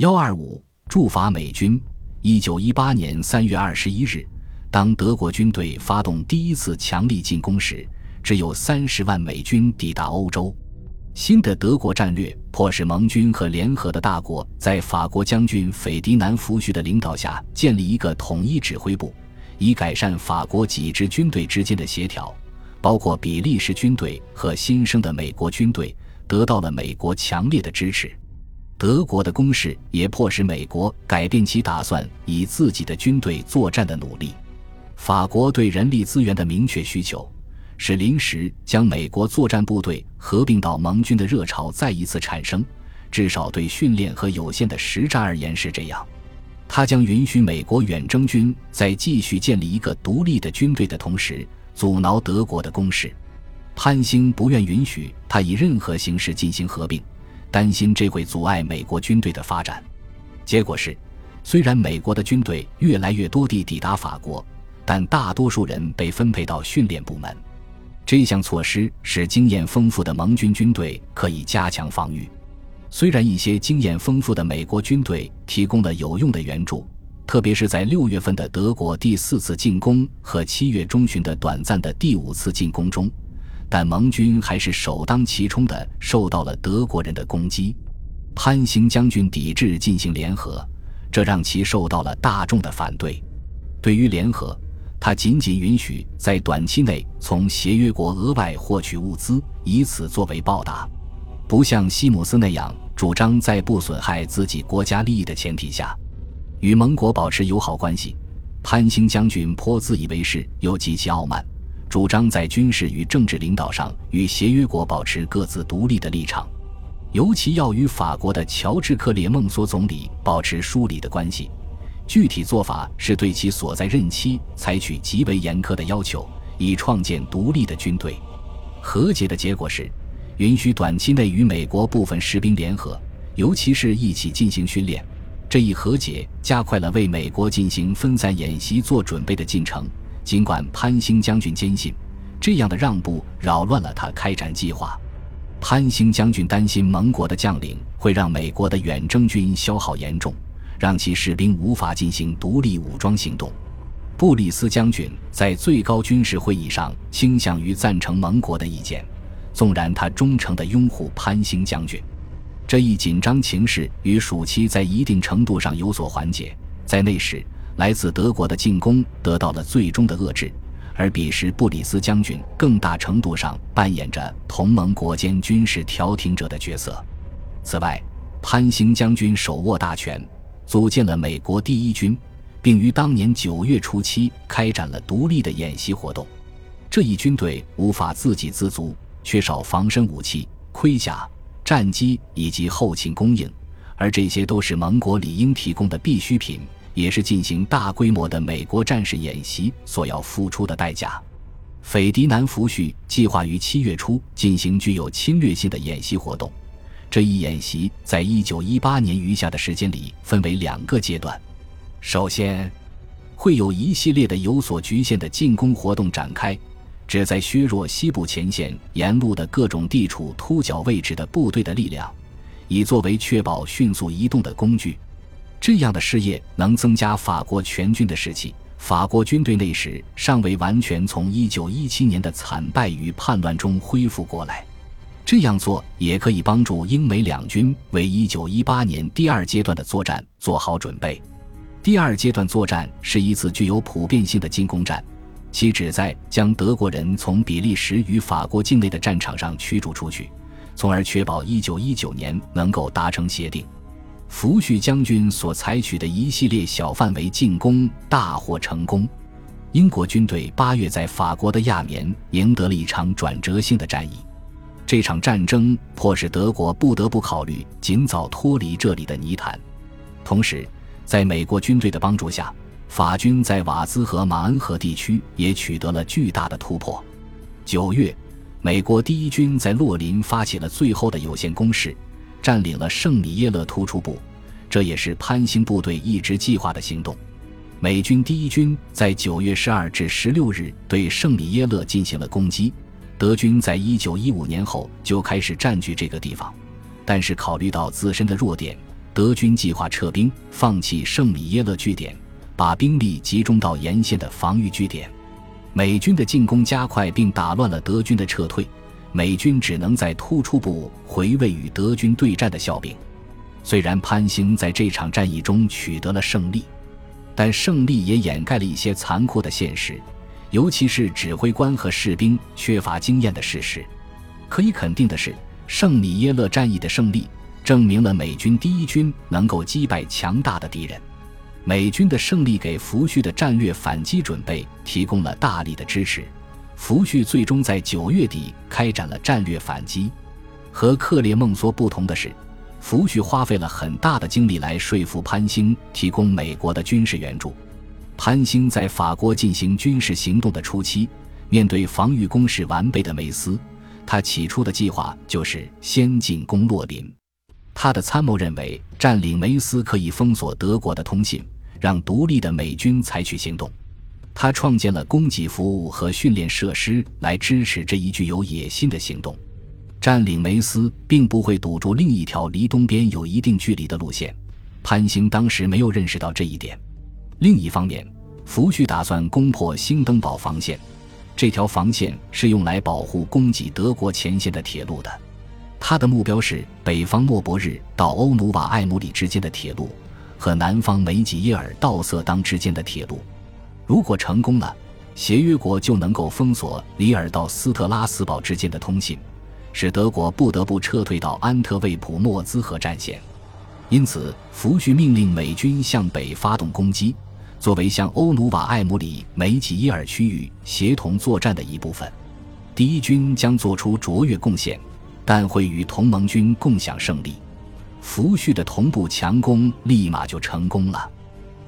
幺二五驻法美军。一九一八年三月二十一日，当德国军队发动第一次强力进攻时，只有三十万美军抵达欧洲。新的德国战略迫使盟军和联合的大国在法国将军斐迪南·福煦的领导下建立一个统一指挥部，以改善法国几支军队之间的协调。包括比利时军队和新生的美国军队得到了美国强烈的支持。德国的攻势也迫使美国改变其打算以自己的军队作战的努力。法国对人力资源的明确需求，使临时将美国作战部队合并到盟军的热潮再一次产生。至少对训练和有限的实战而言是这样。它将允许美国远征军在继续建立一个独立的军队的同时，阻挠德国的攻势。潘兴不愿允许他以任何形式进行合并。担心这会阻碍美国军队的发展，结果是，虽然美国的军队越来越多地抵达法国，但大多数人被分配到训练部门。这项措施使经验丰富的盟军军队可以加强防御。虽然一些经验丰富的美国军队提供了有用的援助，特别是在六月份的德国第四次进攻和七月中旬的短暂的第五次进攻中。但盟军还是首当其冲的受到了德国人的攻击。潘兴将军抵制进行联合，这让其受到了大众的反对。对于联合，他仅仅允许在短期内从协约国额外获取物资，以此作为报答，不像西姆斯那样主张在不损害自己国家利益的前提下与盟国保持友好关系。潘兴将军颇自以为是，又极其傲慢。主张在军事与政治领导上与协约国保持各自独立的立场，尤其要与法国的乔治克列孟索总理保持疏离的关系。具体做法是对其所在任期采取极为严苛的要求，以创建独立的军队。和解的结果是，允许短期内与美国部分士兵联合，尤其是一起进行训练。这一和解加快了为美国进行分散演习做准备的进程。尽管潘兴将军坚信，这样的让步扰乱了他开展计划，潘兴将军担心盟国的将领会让美国的远征军消耗严重，让其士兵无法进行独立武装行动。布里斯将军在最高军事会议上倾向于赞成盟国的意见，纵然他忠诚地拥护潘兴将军。这一紧张情势与暑期在一定程度上有所缓解，在那时。来自德国的进攻得到了最终的遏制，而彼时布里斯将军更大程度上扮演着同盟国间军事调停者的角色。此外，潘兴将军手握大权，组建了美国第一军，并于当年九月初期开展了独立的演习活动。这一军队无法自给自足，缺少防身武器、盔甲、战机以及后勤供应，而这些都是盟国理应提供的必需品。也是进行大规模的美国战士演习所要付出的代价。斐迪南·福煦计划于七月初进行具有侵略性的演习活动。这一演习在一九一八年余下的时间里分为两个阶段。首先，会有一系列的有所局限的进攻活动展开，旨在削弱西部前线沿路的各种地处突角位置的部队的力量，以作为确保迅速移动的工具。这样的事业能增加法国全军的士气。法国军队那时尚未完全从1917年的惨败与叛乱中恢复过来。这样做也可以帮助英美两军为1918年第二阶段的作战做好准备。第二阶段作战是一次具有普遍性的进攻战，其旨在将德国人从比利时与法国境内的战场上驱逐出去，从而确保1919年能够达成协定。福煦将军所采取的一系列小范围进攻大获成功，英国军队八月在法国的亚眠赢得了一场转折性的战役。这场战争迫使德国不得不考虑尽早脱离这里的泥潭。同时，在美国军队的帮助下，法军在瓦兹和马恩河地区也取得了巨大的突破。九月，美国第一军在洛林发起了最后的有限攻势。占领了圣米耶勒突出部，这也是潘兴部队一直计划的行动。美军第一军在九月十二至十六日对圣米耶勒进行了攻击。德军在一九一五年后就开始占据这个地方，但是考虑到自身的弱点，德军计划撤兵，放弃圣米耶勒据点，把兵力集中到沿线的防御据点。美军的进攻加快，并打乱了德军的撤退。美军只能在突出部回味与德军对战的笑柄。虽然潘兴在这场战役中取得了胜利，但胜利也掩盖了一些残酷的现实，尤其是指挥官和士兵缺乏经验的事实。可以肯定的是，圣米耶勒战役的胜利证明了美军第一军能够击败强大的敌人。美军的胜利给福煦的战略反击准备提供了大力的支持。福煦最终在九月底开展了战略反击。和克列孟梭不同的是，福煦花费了很大的精力来说服潘兴提供美国的军事援助。潘兴在法国进行军事行动的初期，面对防御工事完备的梅斯，他起初的计划就是先进攻洛林。他的参谋认为，占领梅斯可以封锁德国的通信，让独立的美军采取行动。他创建了供给服务和训练设施来支持这一具有野心的行动。占领梅斯并不会堵住另一条离东边有一定距离的路线。潘兴当时没有认识到这一点。另一方面，福煦打算攻破兴登堡防线，这条防线是用来保护供给德国前线的铁路的。他的目标是北方莫伯日到欧努瓦艾姆里之间的铁路和南方梅吉耶尔到色当之间的铁路。如果成功了，协约国就能够封锁里尔到斯特拉斯堡之间的通信，使德国不得不撤退到安特卫普莫兹河战线。因此，福煦命令美军向北发动攻击，作为向欧努瓦艾姆里梅吉耶尔区域协同作战的一部分。第一军将做出卓越贡献，但会与同盟军共享胜利。福煦的同步强攻立马就成功了。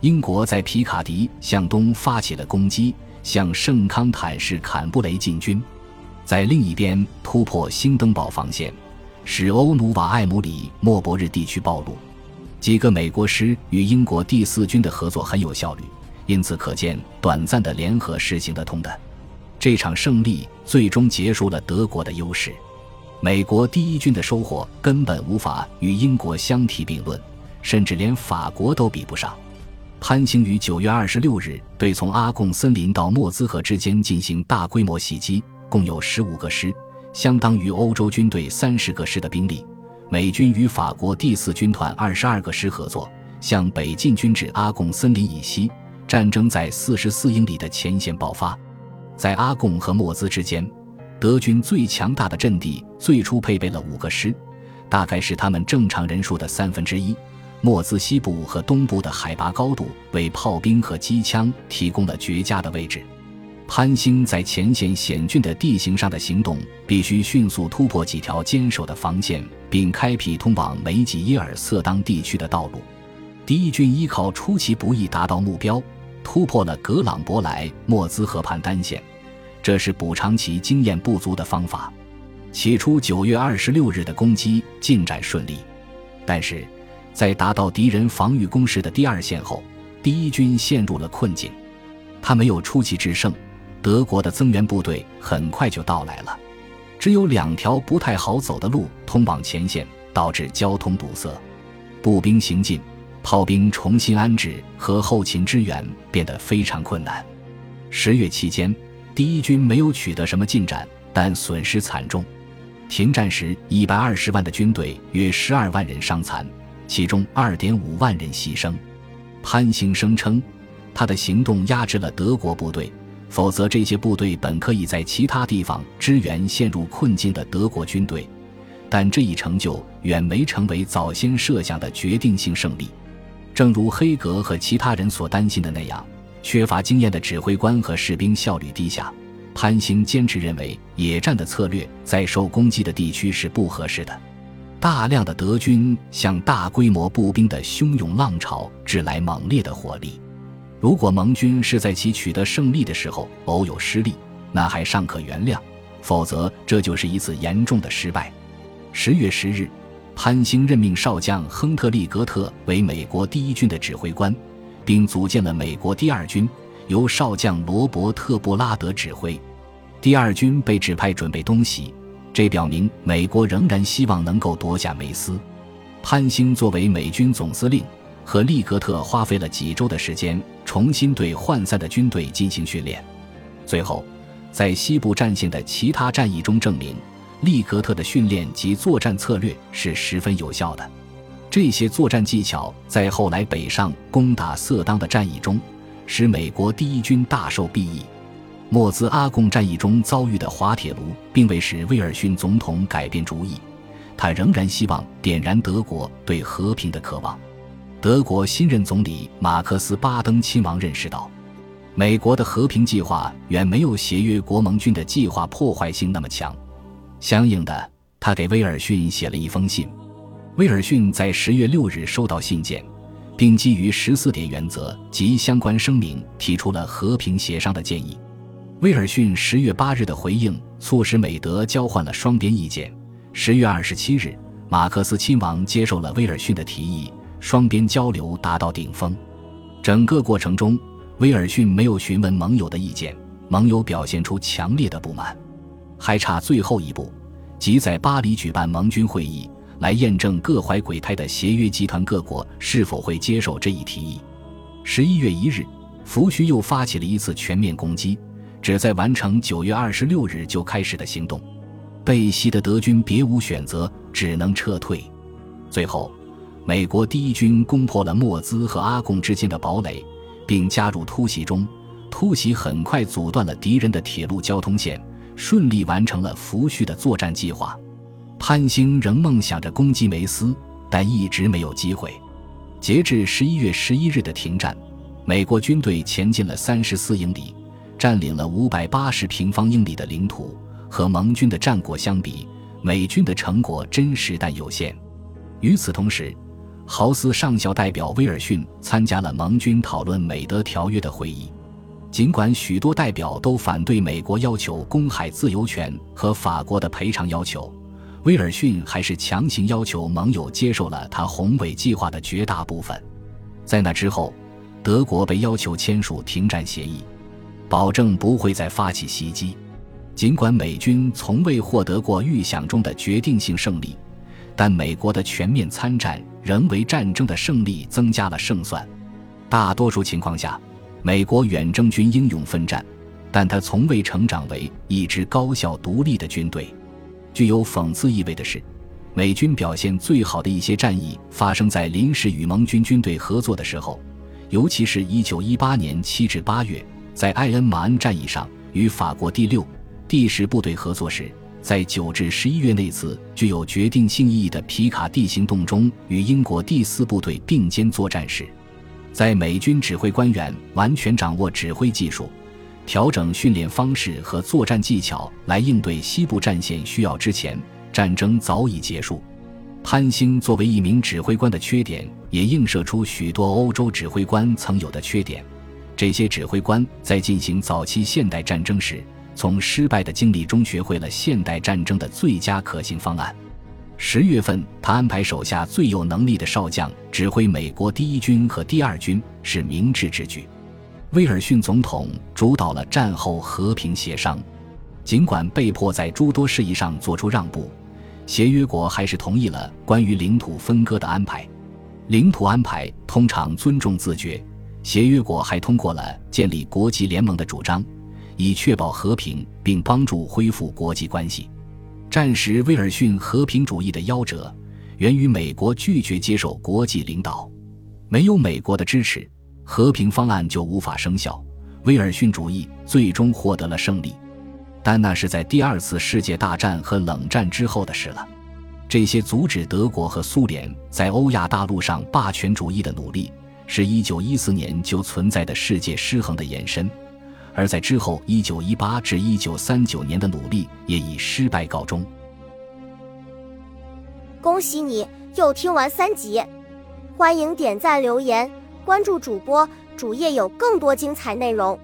英国在皮卡迪向东发起了攻击，向圣康坦市坎布雷进军，在另一边突破兴登堡防线，使欧努瓦艾姆里莫伯日地区暴露。几个美国师与英国第四军的合作很有效率，因此可见短暂的联合是行得通的。这场胜利最终结束了德国的优势，美国第一军的收获根本无法与英国相提并论，甚至连法国都比不上。潘兴于九月二十六日对从阿贡森林到莫兹河之间进行大规模袭击，共有十五个师，相当于欧洲军队三十个师的兵力。美军与法国第四军团二十二个师合作，向北进军至阿贡森林以西。战争在四十四英里的前线爆发，在阿贡和莫兹之间，德军最强大的阵地最初配备了五个师，大概是他们正常人数的三分之一。莫兹西部和东部的海拔高度为炮兵和机枪提供了绝佳的位置。潘兴在前线险峻的地形上的行动，必须迅速突破几条坚守的防线，并开辟通往梅吉耶尔瑟当地区的道路。第一军依靠出其不意达到目标，突破了格朗博莱莫兹河畔单线，这是补偿其经验不足的方法。起初，九月二十六日的攻击进展顺利，但是。在达到敌人防御工事的第二线后，第一军陷入了困境。他没有出奇制胜，德国的增援部队很快就到来了。只有两条不太好走的路通往前线，导致交通堵塞。步兵行进、炮兵重新安置和后勤支援变得非常困难。十月期间，第一军没有取得什么进展，但损失惨重。停战时，一百二十万的军队约十二万人伤残。其中二点五万人牺牲，潘兴声称，他的行动压制了德国部队，否则这些部队本可以在其他地方支援陷入困境的德国军队，但这一成就远没成为早先设想的决定性胜利。正如黑格和其他人所担心的那样，缺乏经验的指挥官和士兵效率低下。潘兴坚持认为，野战的策略在受攻击的地区是不合适的。大量的德军向大规模步兵的汹涌浪潮致来猛烈的火力。如果盟军是在其取得胜利的时候偶有失利，那还尚可原谅；否则，这就是一次严重的失败。十月十日，潘兴任命少将亨特利·格特为美国第一军的指挥官，并组建了美国第二军，由少将罗伯特·布拉德指挥。第二军被指派准备东袭。这表明美国仍然希望能够夺下梅斯。潘兴作为美军总司令，和利格特花费了几周的时间，重新对涣散的军队进行训练。最后，在西部战线的其他战役中证明，利格特的训练及作战策略是十分有效的。这些作战技巧在后来北上攻打色当的战役中，使美国第一军大受裨益。莫兹阿贡战役中遭遇的滑铁卢，并未使威尔逊总统改变主意，他仍然希望点燃德国对和平的渴望。德国新任总理马克思巴登亲王认识到，美国的和平计划远没有协约国盟军的计划破坏性那么强。相应的，他给威尔逊写了一封信。威尔逊在十月六日收到信件，并基于十四点原则及相关声明，提出了和平协商的建议。威尔逊十月八日的回应促使美德交换了双边意见。十月二十七日，马克思亲王接受了威尔逊的提议，双边交流达到顶峰。整个过程中，威尔逊没有询问盟友的意见，盟友表现出强烈的不满。还差最后一步，即在巴黎举办盟军会议，来验证各怀鬼胎的协约集团各国是否会接受这一提议。十一月一日，福煦又发起了一次全面攻击。旨在完成九月二十六日就开始的行动，被袭的德军别无选择，只能撤退。最后，美国第一军攻破了莫兹和阿贡之间的堡垒，并加入突袭中。突袭很快阻断了敌人的铁路交通线，顺利完成了福煦的作战计划。潘兴仍梦想着攻击梅斯，但一直没有机会。截至十一月十一日的停战，美国军队前进了三十四英里。占领了五百八十平方英里的领土，和盟军的战果相比，美军的成果真实但有限。与此同时，豪斯上校代表威尔逊参加了盟军讨论美德条约的会议。尽管许多代表都反对美国要求公海自由权和法国的赔偿要求，威尔逊还是强行要求盟友接受了他宏伟计划的绝大部分。在那之后，德国被要求签署停战协议。保证不会再发起袭击。尽管美军从未获得过预想中的决定性胜利，但美国的全面参战仍为战争的胜利增加了胜算。大多数情况下，美国远征军英勇奋战，但他从未成长为一支高效独立的军队。具有讽刺意味的是，美军表现最好的一些战役发生在临时与盟军军队合作的时候，尤其是一九一八年七至八月。在艾恩马恩战役上与法国第六、第十部队合作时，在九至十一月那次具有决定性意义的皮卡蒂行动中与英国第四部队并肩作战时，在美军指挥官员完全掌握指挥技术、调整训练方式和作战技巧来应对西部战线需要之前，战争早已结束。潘兴作为一名指挥官的缺点，也映射出许多欧洲指挥官曾有的缺点。这些指挥官在进行早期现代战争时，从失败的经历中学会了现代战争的最佳可行方案。十月份，他安排手下最有能力的少将指挥美国第一军和第二军，是明智之举。威尔逊总统主导了战后和平协商，尽管被迫在诸多事宜上做出让步，协约国还是同意了关于领土分割的安排。领土安排通常尊重自觉。协约国还通过了建立国际联盟的主张，以确保和平并帮助恢复国际关系。战时威尔逊和平主义的夭折，源于美国拒绝接受国际领导。没有美国的支持，和平方案就无法生效。威尔逊主义最终获得了胜利，但那是在第二次世界大战和冷战之后的事了。这些阻止德国和苏联在欧亚大陆上霸权主义的努力。是一九一四年就存在的世界失衡的延伸，而在之后一九一八至一九三九年的努力也以失败告终。恭喜你又听完三集，欢迎点赞、留言、关注主播，主页有更多精彩内容。